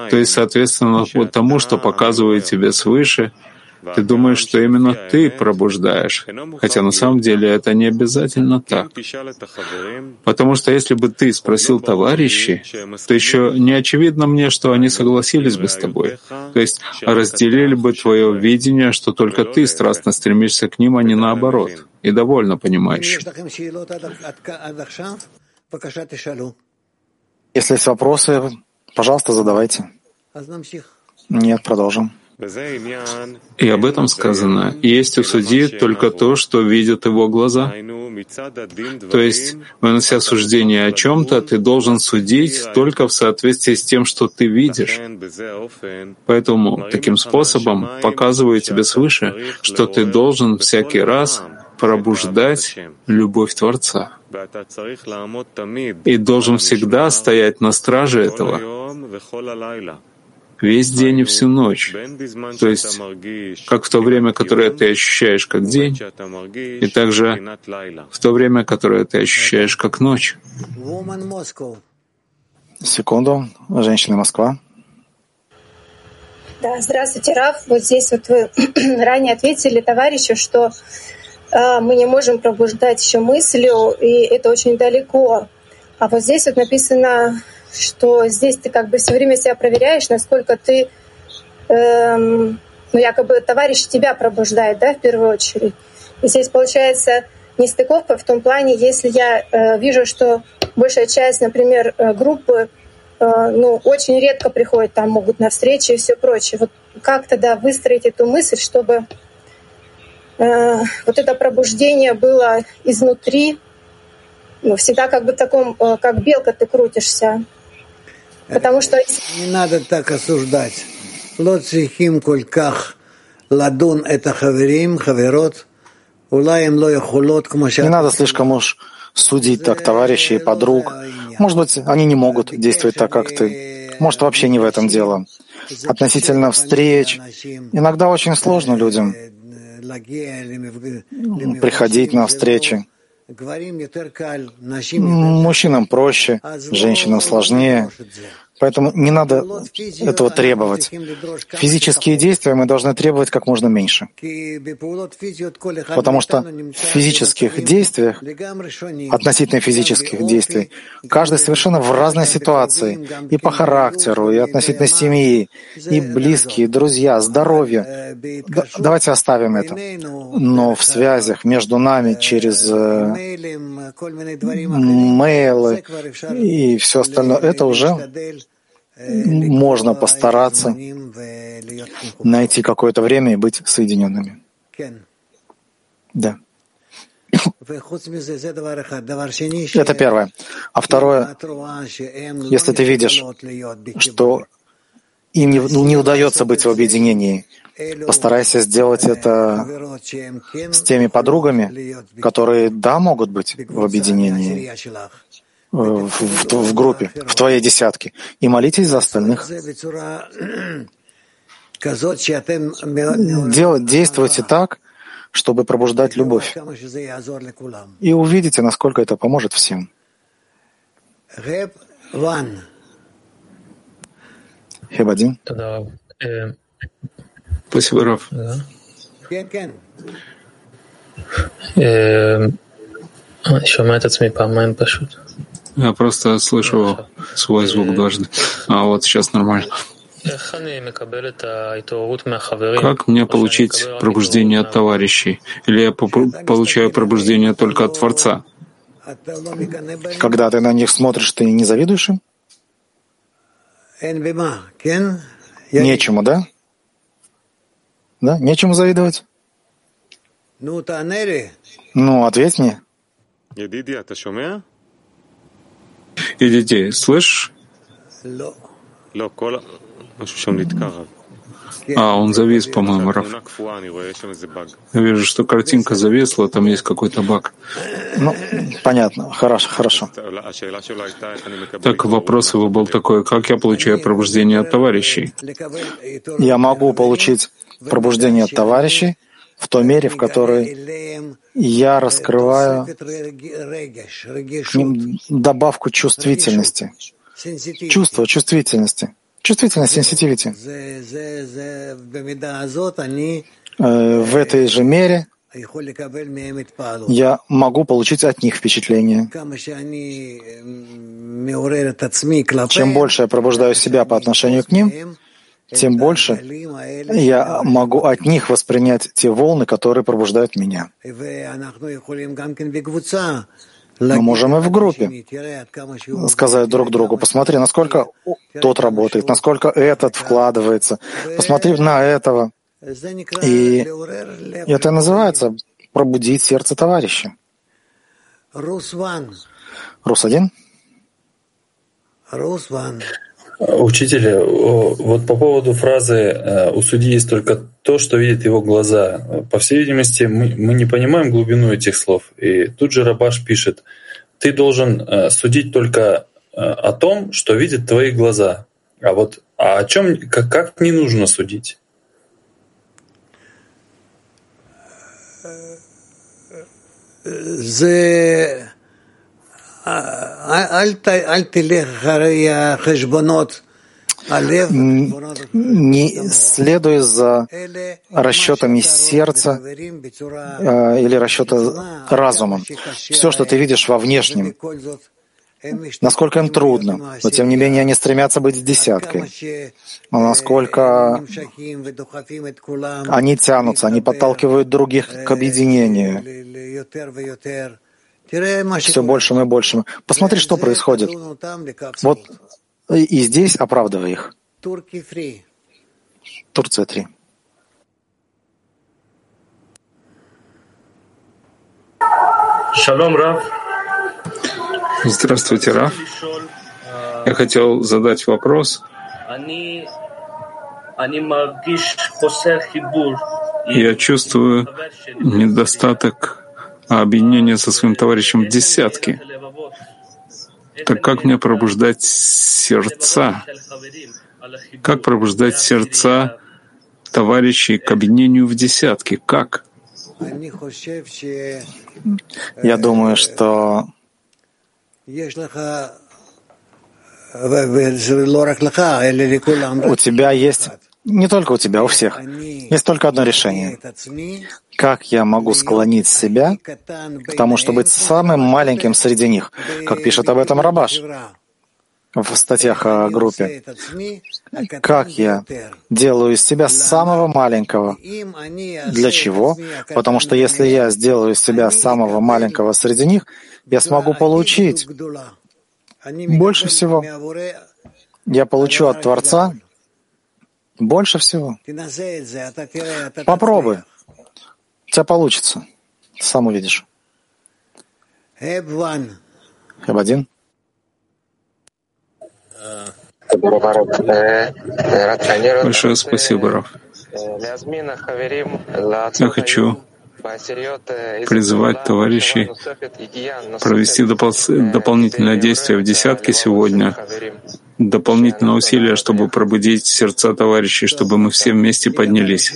B: То есть, соответственно, вот тому, что показывает тебе свыше, ты думаешь, что именно ты пробуждаешь, хотя на самом деле это не обязательно так. Потому что если бы ты спросил товарищей, то еще не очевидно мне, что они согласились бы с тобой. То есть разделили бы твое видение, что только ты страстно стремишься к ним, а не наоборот, и довольно понимающим.
A: Если есть вопросы, пожалуйста, задавайте. Нет, продолжим.
B: И об этом сказано, есть у судьи только то, что видят его глаза. То есть, вынося суждение о чем-то, ты должен судить только в соответствии с тем, что ты видишь. Поэтому таким способом показываю тебе свыше, что ты должен всякий раз пробуждать любовь Творца. И должен всегда стоять на страже этого весь день и всю ночь. То есть, как в то время, которое ты ощущаешь как день, и также в то время, которое ты ощущаешь как ночь.
A: Секунду. Женщина Москва.
O: Да, здравствуйте, Раф. Вот здесь вот вы ранее ответили товарищу, что э, мы не можем пробуждать еще мыслью, и это очень далеко. А вот здесь вот написано что здесь ты как бы все время себя проверяешь, насколько ты, эм, ну якобы товарищ тебя пробуждает, да, в первую очередь. И здесь получается нестыковка в том плане, если я э, вижу, что большая часть, например, э, группы, э, ну, очень редко приходят, там могут на встречи и все прочее. Вот как тогда выстроить эту мысль, чтобы э, вот это пробуждение было изнутри, ну, всегда как бы в таком, э, как белка ты крутишься, Потому что...
E: Не надо так осуждать. Лоцихим кольках ладун это хаверим, хаверот.
A: Не надо слишком уж судить так товарищей и подруг. Может быть, они не могут действовать так, как ты. Может, вообще не в этом дело. Относительно встреч. Иногда очень сложно людям приходить на встречи. Мужчинам проще, женщинам сложнее. Поэтому не надо этого требовать. Физические действия мы должны требовать как можно меньше. Потому что в физических действиях, относительно физических действий, каждый совершенно в разной ситуации. И по характеру, и относительно семьи, и близкие, друзья, здоровье. Давайте оставим это. Но в связях между нами через э, мейлы и все остальное, это уже можно постараться найти какое-то время и быть соединенными. Да. Это первое. А второе, если ты видишь, что им не, не удается быть в объединении, постарайся сделать это с теми подругами, которые, да, могут быть в объединении, в, в, в группе, в твоей десятке, и молитесь за остальных. Делать, действуйте так, чтобы пробуждать любовь. И увидите, насколько это поможет всем. Хебадин.
B: Спасибо, Раф. Я просто слышу свой звук дважды. А вот сейчас нормально. Как мне получить пробуждение от товарищей? Или я получаю пробуждение только от Творца?
A: Когда ты на них смотришь, ты не завидуешь им? Нечему, да? Да? Нечему завидовать? Ну, ответь мне.
B: Идите, слышишь? А, он завис, по-моему, Раф. Я вижу, что картинка зависла, там есть какой-то баг.
A: Ну, понятно. Хорошо, хорошо.
B: Так вопрос его был такой, как я получаю пробуждение от товарищей?
A: Я могу получить пробуждение от товарищей в той мере, в которой я раскрываю добавку чувствительности. Чувство чувствительности. Чувствительность, сенситивити. В этой же мере я могу получить от них впечатление. Чем больше я пробуждаю себя по отношению к ним, тем больше я могу от них воспринять те волны, которые пробуждают меня. Мы можем и в группе сказать друг другу, посмотри, насколько тот работает, насколько этот вкладывается, посмотри на этого. И это называется пробудить сердце товарища. Рус-1?
J: Учитель, вот по поводу фразы э, «у судьи есть только то, что видит его глаза». По всей видимости, мы, мы не понимаем глубину этих слов. И тут же Рабаш пишет «ты должен э, судить только э, о том, что видят твои глаза». А вот а о чем, как, как не нужно судить?
A: Не следуй за расчетами сердца э, или расчета разума. Все, что ты видишь во внешнем, насколько им трудно, но тем не менее они стремятся быть десяткой. Но насколько они тянутся, они подталкивают других к объединению все большим и большим. Посмотри, что происходит. Вот и здесь оправдывай их. Турция 3.
P: Шалом, Раф.
B: Здравствуйте, Раф. Я хотел задать вопрос. Я чувствую недостаток а объединение со своим товарищем в десятки. Так как мне пробуждать сердца? Как пробуждать сердца товарищей к объединению в десятки? Как?
A: Я думаю, что у тебя есть не только у тебя, у всех. Есть только одно решение. Как я могу склонить себя к тому, чтобы быть самым маленьким среди них, как пишет об этом Рабаш в статьях о группе. Как я делаю из себя самого маленького? Для чего? Потому что если я сделаю из себя самого маленького среди них, я смогу получить больше всего. Я получу от Творца больше всего. Попробуй. У тебя получится. Сам увидишь. Хэб-1.
B: Большое спасибо, Раф. Я хочу призывать товарищей провести допол- дополнительное действие в десятке сегодня, дополнительное усилие, чтобы пробудить сердца товарищей, чтобы мы все вместе поднялись.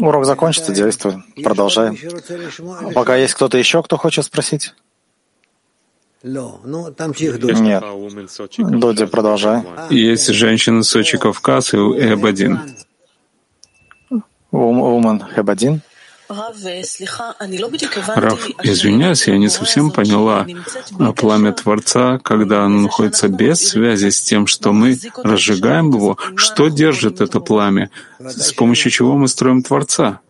A: Урок закончится, действуем. Продолжаем. Пока есть кто-то еще, кто хочет спросить? Нет. Доди, продолжай.
B: Есть женщины Сочи Кавказ и Эб-1.
A: Woman Heb-1.
B: Рав, извиняюсь, я не совсем поняла пламя Творца, когда оно находится без связи с тем, что мы разжигаем его. Что держит это пламя? С помощью чего мы строим Творца?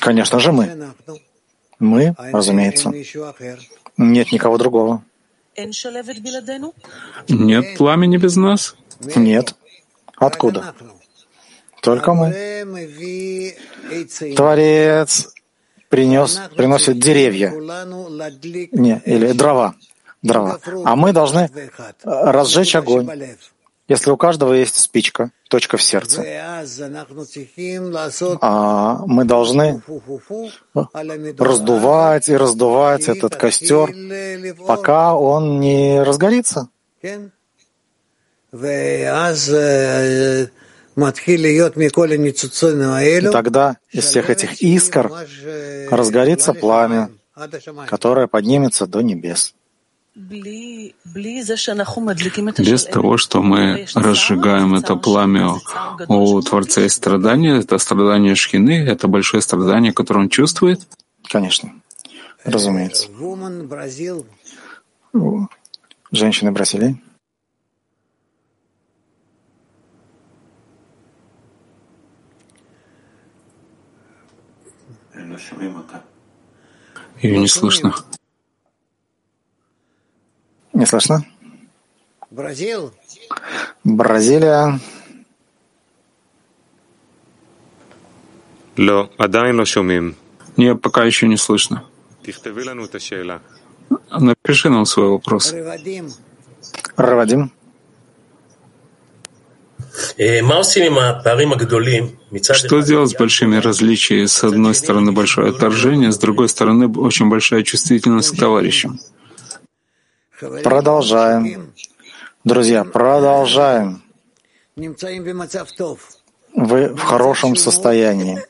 A: Конечно же, мы. Мы, разумеется. Нет никого другого.
B: Нет пламени без нас?
A: Нет. Откуда? Только мы. Творец принес, приносит деревья. Не, или дрова. Дрова. А мы должны разжечь огонь. Если у каждого есть спичка, точка в сердце, а мы должны раздувать и раздувать этот костер, пока он не разгорится. И тогда из всех этих искр разгорится пламя, которое поднимется до небес.
B: Без того, что мы разжигаем это пламя у Творца есть страдания, это страдание Шхины, это большое страдание, которое он чувствует?
A: Конечно, разумеется. Женщины Бразилии.
B: Ее не слышно.
A: Не слышно?
E: Бразил.
A: Бразилия.
B: Нет, пока еще не слышно. Напиши нам свой вопрос.
A: Равадим.
B: Что делать с большими различиями? С одной стороны, большое отторжение, с другой стороны, очень большая чувствительность к товарищам.
A: Продолжаем. Друзья, продолжаем. Вы в хорошем состоянии,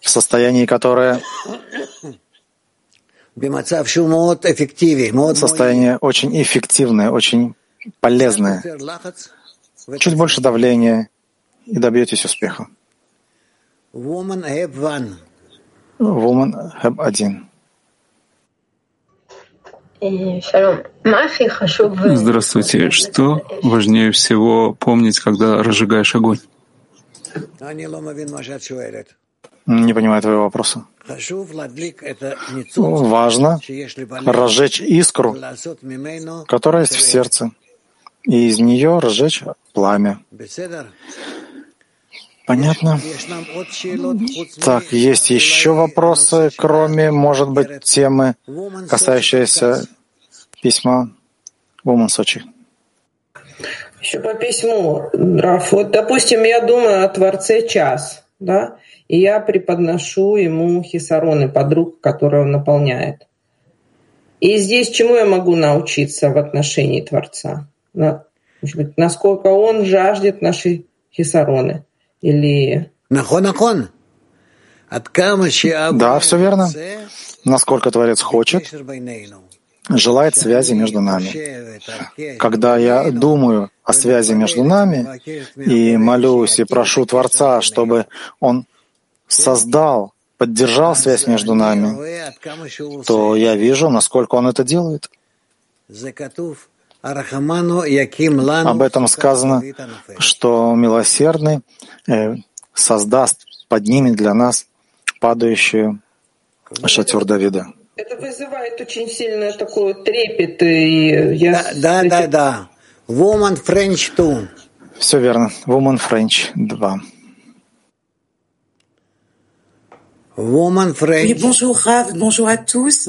A: в состоянии, которое состояние очень эффективное, очень полезное. Чуть больше давления и добьетесь успеха. Woman Have 1.
B: Здравствуйте. Что важнее всего помнить, когда разжигаешь огонь?
A: Не понимаю твоего вопроса. Важно разжечь искру, которая есть в сердце, и из нее разжечь пламя. Понятно? Так, есть еще вопросы, кроме, может быть, темы, касающиеся письма Woman Сочи.
G: Еще по письму, Раф. Вот, допустим, я думаю о Творце час, да, и я преподношу ему хисароны, подруг, которые он наполняет. И здесь чему я могу научиться в отношении Творца? Может быть, насколько он жаждет наши хисароны? Или...
A: Да, все верно. Насколько Творец хочет, желает связи между нами. Когда я думаю о связи между нами и молюсь и прошу Творца, чтобы Он создал, поддержал связь между нами, то я вижу, насколько Он это делает. Об этом сказано, что милосердный э, создаст, поднимет для нас падающую шатер Давида.
G: Это вызывает очень сильно такой трепет. И я...
E: Да, да, да, да. Woman French 2.
A: Все верно. Woman French 2.
E: Woman French.
P: Oui, bonjour Rav, bonjour à tous.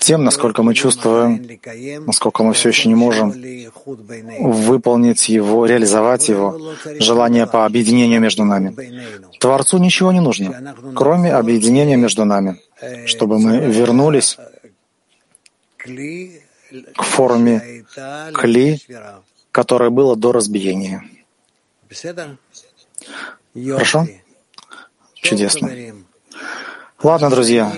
A: Тем, насколько мы чувствуем, насколько мы все еще не можем выполнить его, реализовать его, желание по объединению между нами. Творцу ничего не нужно, кроме объединения между нами, чтобы мы вернулись к форме кли, которое было до разбиения. Хорошо? Чудесно. Ладно, друзья.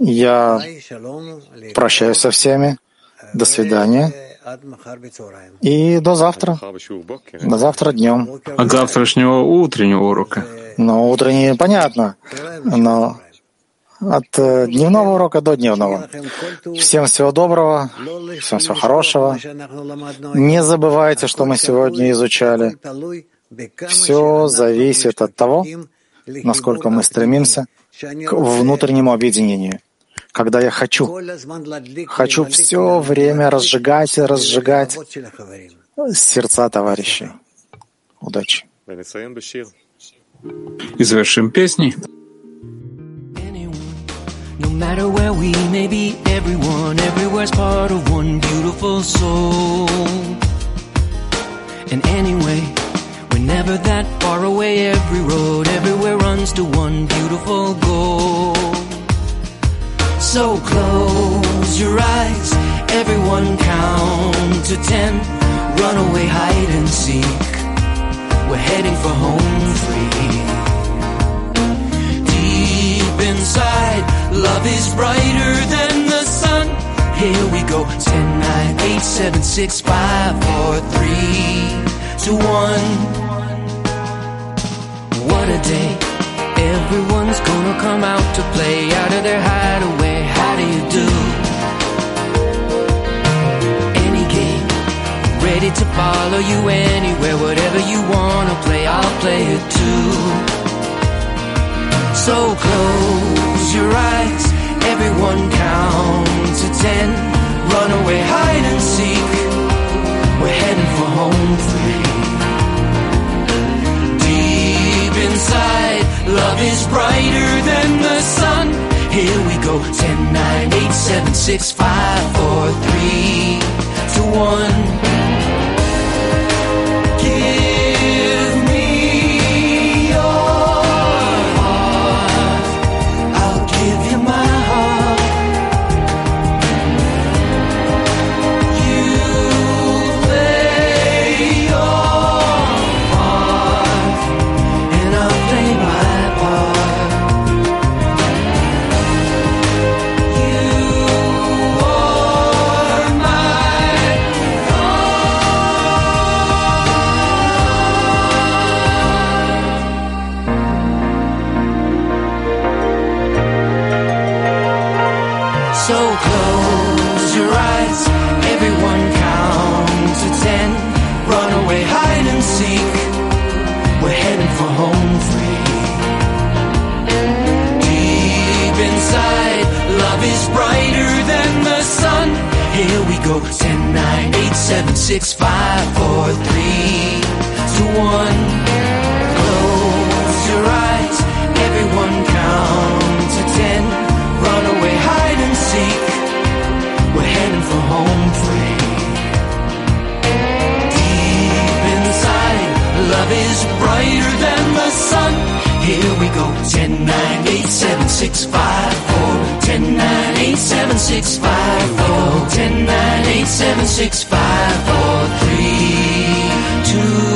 A: Я прощаюсь со всеми. До свидания. И до завтра. До завтра днем.
B: От завтрашнего утреннего урока.
A: Ну, утренний понятно. Но от э, дневного урока до дневного. Всем всего доброго, всем всего хорошего. Не забывайте, что мы сегодня изучали. Все зависит от того, насколько мы стремимся к внутреннему объединению. Когда я хочу, хочу все время разжигать и разжигать сердца товарищей. Удачи.
B: И завершим песней.
Q: No matter where we may be, everyone, everywhere's part of one beautiful soul. And anyway, never that far away. Every road, everywhere runs to one beautiful goal. So close your eyes, everyone count to ten. Run away, hide and seek. We're heading for home free. Deep inside, love is brighter than the sun. Here we go. 10, 9, 8, 7, 6, 5, 4, 3, 2, 1. What a day. Everyone's gonna come out to play out of their hideaway. How do you do? Any game. Ready to follow you anywhere. Whatever you wanna play, I'll play it too. So close your eyes, everyone count to ten. Run away, hide and seek. We're heading for home free. Inside, love is brighter than the sun. Here we go, 10, 9, 8, 7, 6, 5, 4, 3, 2, 1. Give 9, 8, 7, 6, 5, 4, 3, 2, 1. Close your eyes, everyone count to ten. Run away, hide and seek. We're heading for home free. Deep inside, love is brighter than the sun. Here we go. 10, 9, 8, 7, 6, 5, 4. 10, 9, 8, 7, 6, 5, 4. 10, 9, 8, 7, 6, 5, 4, 3, 2,